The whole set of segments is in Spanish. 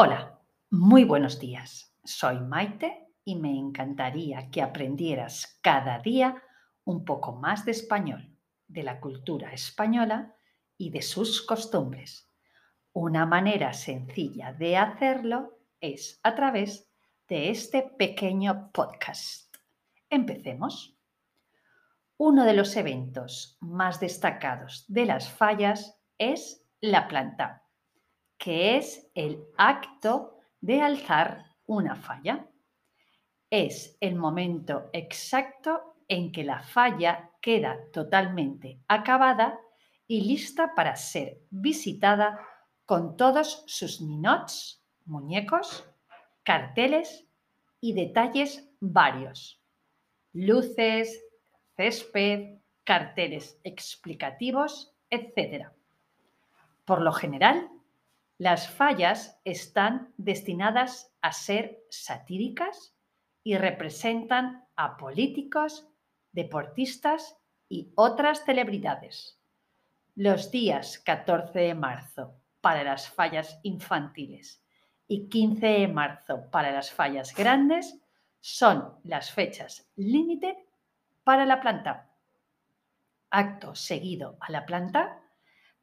Hola, muy buenos días. Soy Maite y me encantaría que aprendieras cada día un poco más de español, de la cultura española y de sus costumbres. Una manera sencilla de hacerlo es a través de este pequeño podcast. Empecemos. Uno de los eventos más destacados de las fallas es la planta que es el acto de alzar una falla. Es el momento exacto en que la falla queda totalmente acabada y lista para ser visitada con todos sus ninots, muñecos, carteles y detalles varios. Luces, césped, carteles explicativos, etc. Por lo general, las fallas están destinadas a ser satíricas y representan a políticos, deportistas y otras celebridades. Los días 14 de marzo para las fallas infantiles y 15 de marzo para las fallas grandes son las fechas límite para la planta. Acto seguido a la planta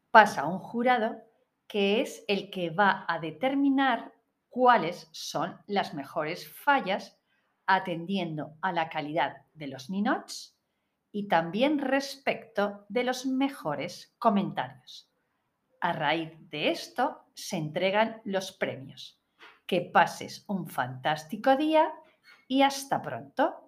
pasa un jurado que es el que va a determinar cuáles son las mejores fallas atendiendo a la calidad de los ninots y también respecto de los mejores comentarios. A raíz de esto se entregan los premios. Que pases un fantástico día y hasta pronto.